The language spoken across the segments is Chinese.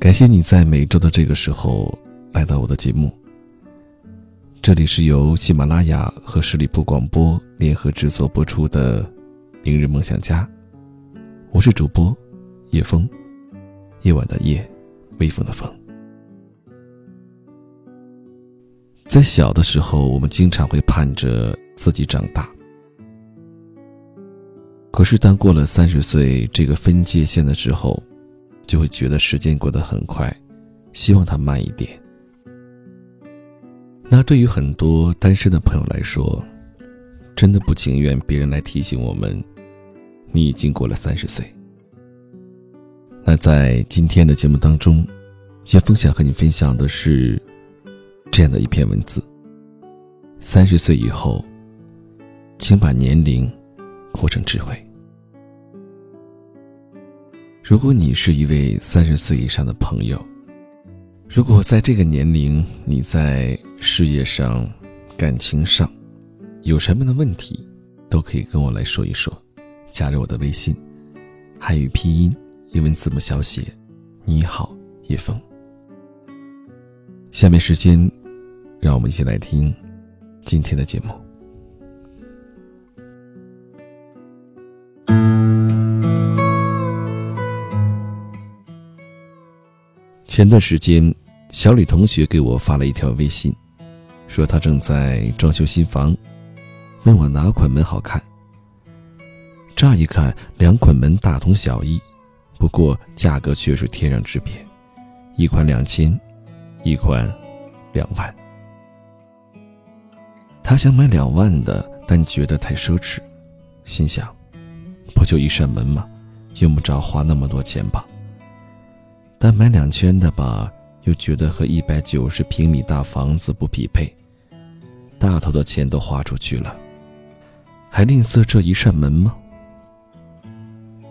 感谢你在每周的这个时候来到我的节目。这里是由喜马拉雅和十里铺广播联合制作播出的《明日梦想家》，我是主播叶枫，夜晚的夜，微风的风。在小的时候，我们经常会盼着自己长大，可是当过了三十岁这个分界线的时候，就会觉得时间过得很快，希望它慢一点。那对于很多单身的朋友来说，真的不情愿别人来提醒我们，你已经过了三十岁。那在今天的节目当中，叶峰想和你分享的是这样的一篇文字：三十岁以后，请把年龄活成智慧。如果你是一位三十岁以上的朋友，如果在这个年龄你在事业上、感情上有什么样的问题，都可以跟我来说一说。加入我的微信，汉语拼音、英文字母小写，你好，叶峰。下面时间，让我们一起来听今天的节目。前段时间，小李同学给我发了一条微信，说他正在装修新房，问我哪款门好看。乍一看，两款门大同小异，不过价格却是天壤之别，一款两千，一款两万。他想买两万的，但觉得太奢侈，心想，不就一扇门吗？用不着花那么多钱吧。但买两千的吧，又觉得和一百九十平米大房子不匹配，大头的钱都花出去了，还吝啬这一扇门吗？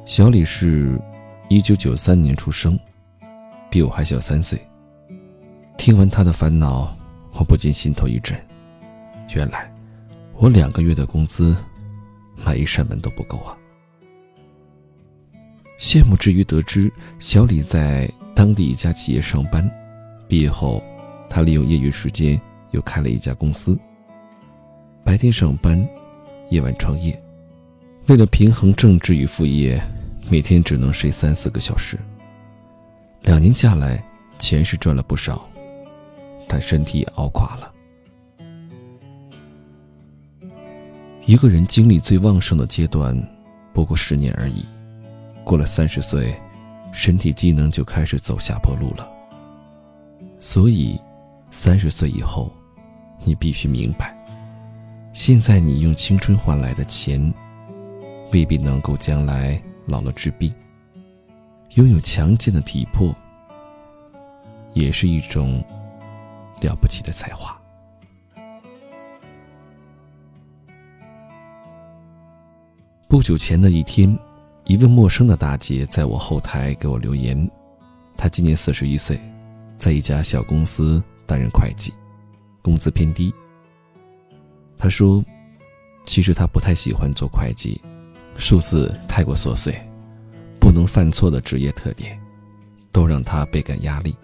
小李是，一九九三年出生，比我还小三岁。听完他的烦恼，我不禁心头一震，原来，我两个月的工资，买一扇门都不够啊。羡慕之余，得知小李在当地一家企业上班，毕业后，他利用业余时间又开了一家公司。白天上班，夜晚创业，为了平衡正职与副业，每天只能睡三四个小时。两年下来，钱是赚了不少，但身体也熬垮了。一个人精力最旺盛的阶段，不过十年而已。过了三十岁，身体机能就开始走下坡路了。所以，三十岁以后，你必须明白，现在你用青春换来的钱，未必能够将来老了治病。拥有强健的体魄，也是一种了不起的才华。不久前的一天。一位陌生的大姐在我后台给我留言，她今年四十一岁，在一家小公司担任会计，工资偏低。她说：“其实她不太喜欢做会计，数字太过琐碎，不能犯错的职业特点，都让她倍感压力。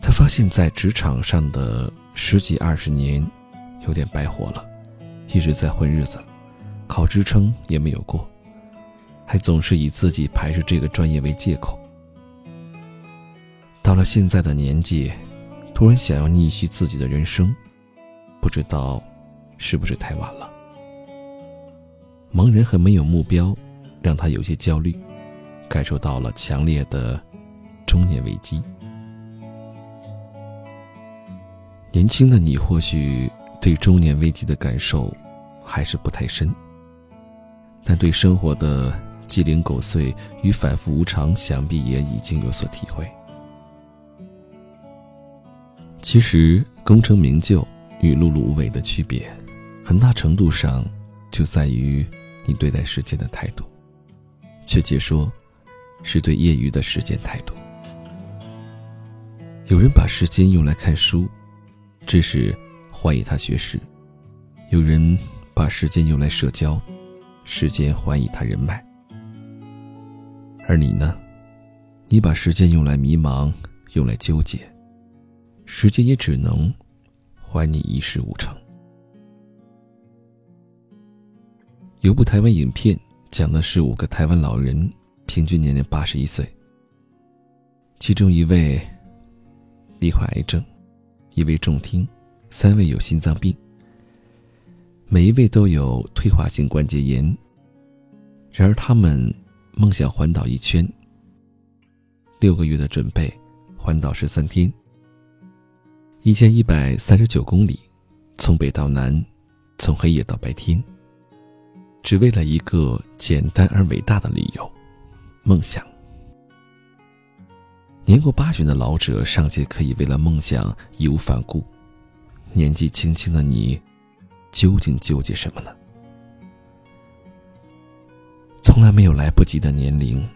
她发现，在职场上的十几二十年，有点白活了，一直在混日子，考职称也没有过。”还总是以自己排斥这个专业为借口。到了现在的年纪，突然想要逆袭自己的人生，不知道是不是太晚了。茫然和没有目标，让他有些焦虑，感受到了强烈的中年危机。年轻的你或许对中年危机的感受还是不太深，但对生活的。鸡零狗碎与反复无常，想必也已经有所体会。其实，功成名就与碌碌无为的区别，很大程度上就在于你对待时间的态度。确切说，是对业余的时间态度。有人把时间用来看书，这是怀疑他学识；有人把时间用来社交，时间怀疑他人脉。而你呢？你把时间用来迷茫，用来纠结，时间也只能还你一事无成。有部台湾影片讲的是五个台湾老人，平均年龄八十一岁，其中一位罹患癌症，一位重听，三位有心脏病，每一位都有退化性关节炎。然而他们梦想环岛一圈。六个月的准备，环岛十三天，一千一百三十九公里，从北到南，从黑夜到白天，只为了一个简单而伟大的理由——梦想。年过八旬的老者尚且可以为了梦想义无反顾，年纪轻轻的你，究竟纠结什么呢？从来没有来不及的年龄。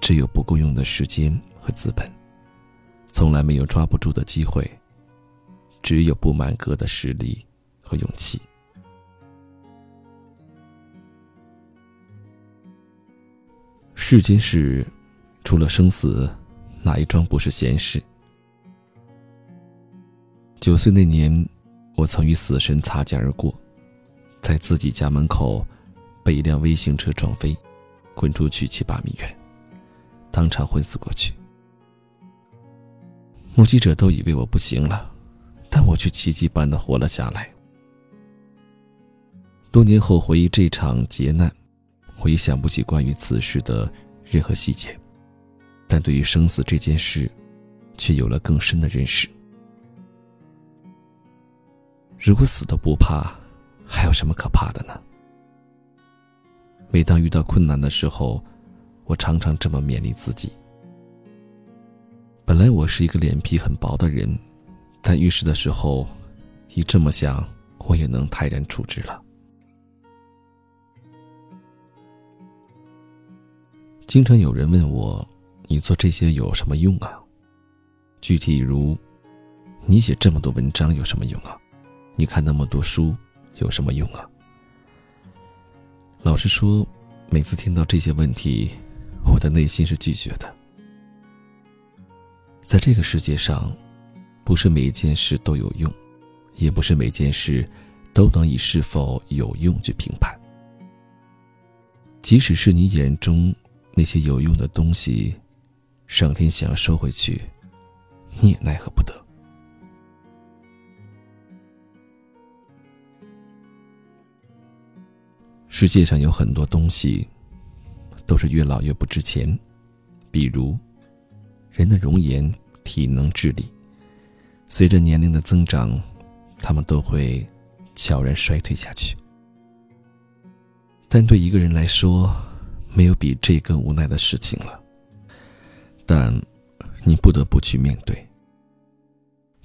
只有不够用的时间和资本，从来没有抓不住的机会。只有不满格的实力和勇气。世间事，除了生死，哪一桩不是闲事？九岁那年，我曾与死神擦肩而过，在自己家门口被一辆微型车撞飞，滚出去七八米远。当场昏死过去，目击者都以为我不行了，但我却奇迹般的活了下来。多年后回忆这场劫难，我也想不起关于此事的任何细节，但对于生死这件事，却有了更深的认识。如果死都不怕，还有什么可怕的呢？每当遇到困难的时候。我常常这么勉励自己。本来我是一个脸皮很薄的人，但遇事的时候，一这么想，我也能泰然处之了。经常有人问我：“你做这些有什么用啊？”具体如，你写这么多文章有什么用啊？你看那么多书有什么用啊？老实说，每次听到这些问题。我的内心是拒绝的。在这个世界上，不是每一件事都有用，也不是每件事都能以是否有用去评判。即使是你眼中那些有用的东西，上天想要收回去，你也奈何不得。世界上有很多东西。都是越老越不值钱，比如人的容颜、体能、智力，随着年龄的增长，他们都会悄然衰退下去。但对一个人来说，没有比这更无奈的事情了。但你不得不去面对。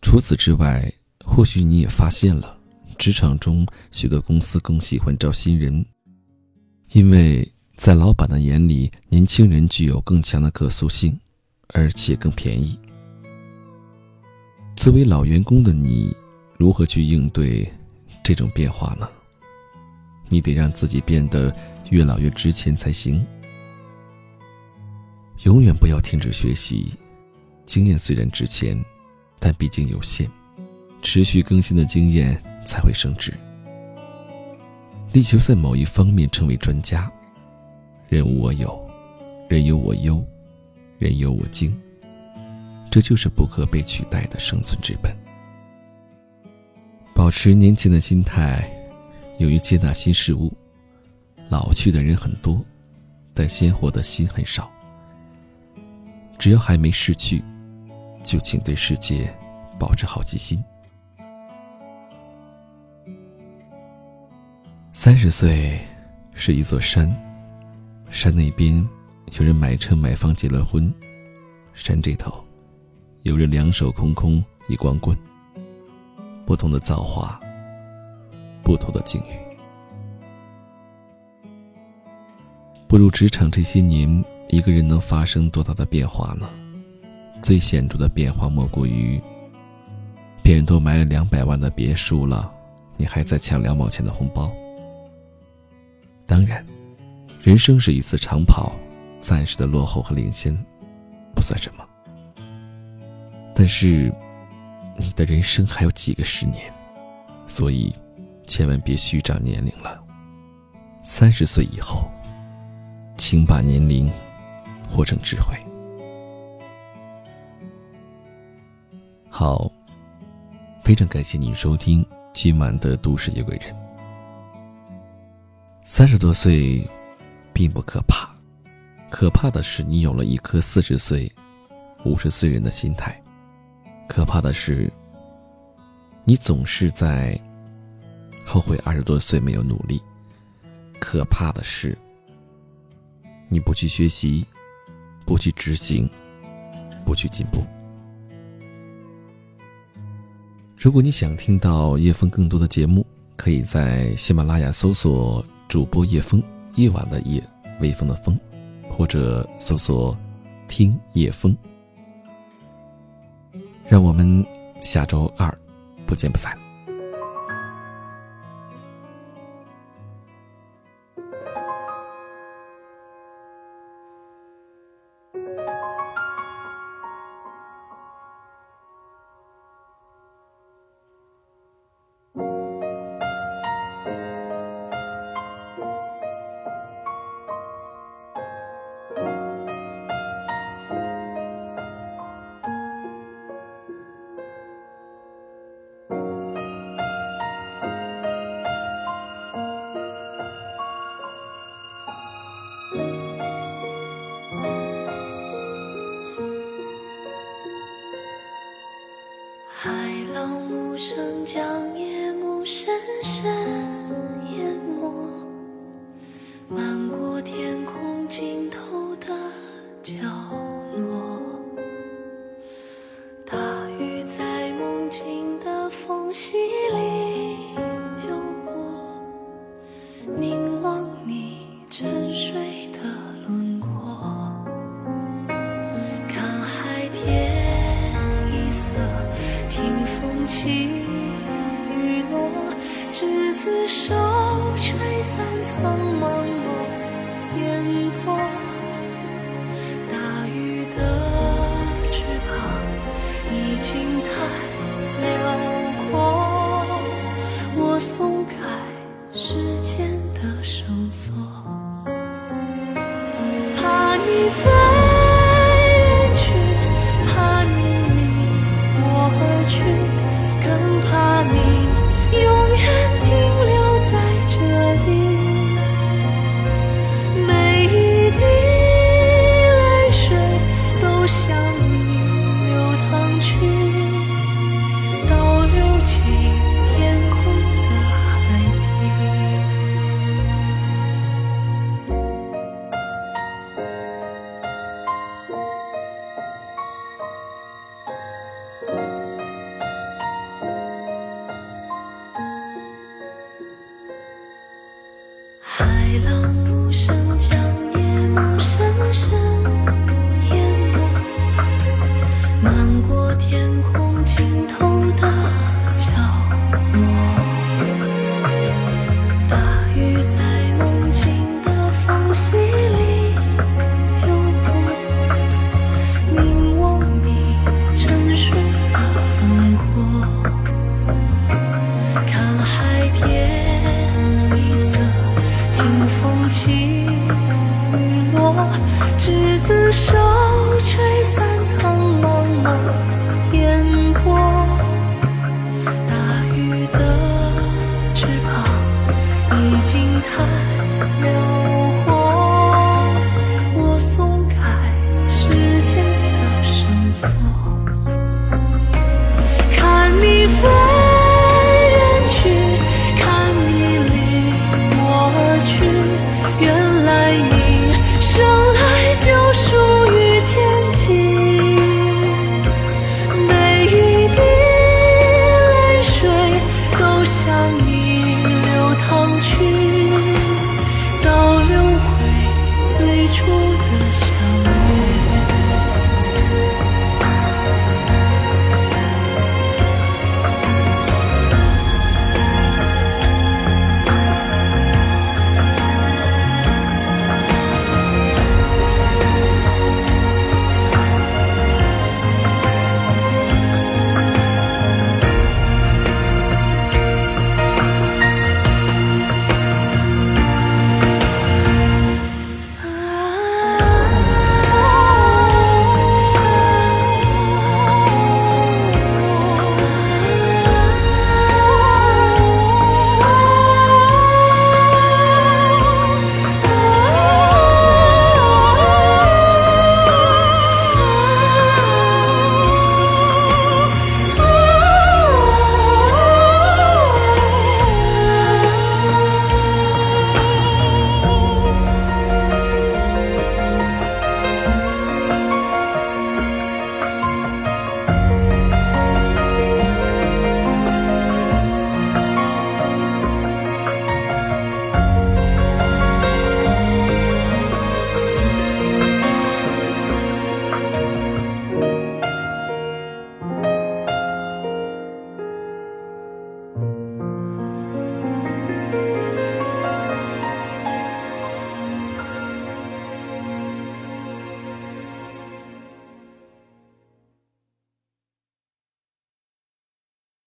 除此之外，或许你也发现了，职场中许多公司更喜欢招新人，因为。在老板的眼里，年轻人具有更强的可塑性，而且更便宜。作为老员工的你，如何去应对这种变化呢？你得让自己变得越老越值钱才行。永远不要停止学习，经验虽然值钱，但毕竟有限，持续更新的经验才会升值。力求在某一方面成为专家。人无我有，人有我优，人有我精。这就是不可被取代的生存之本。保持年轻的心态，勇于接纳新事物。老去的人很多，但鲜活的心很少。只要还没逝去，就请对世界保持好奇心。三十岁是一座山。山那边，有人买车买房结了婚；山这头，有人两手空空一光棍。不同的造化，不同的境遇。步入职场这些年，一个人能发生多大的变化呢？最显著的变化莫过于，别人都买了两百万的别墅了，你还在抢两毛钱的红包。当然。人生是一次长跑，暂时的落后和领先，不算什么。但是，你的人生还有几个十年，所以千万别虚长年龄了。三十岁以后，请把年龄活成智慧。好，非常感谢您收听今晚的《都市夜归人》。三十多岁，并不可怕，可怕的是你有了一颗四十岁、五十岁人的心态。可怕的是，你总是在后悔二十多岁没有努力。可怕的是，你不去学习，不去执行，不去进步。如果你想听到叶枫更多的节目，可以在喜马拉雅搜索主播叶风，夜晚的夜，微风的风，或者搜索听叶风。让我们下周二不见不散。将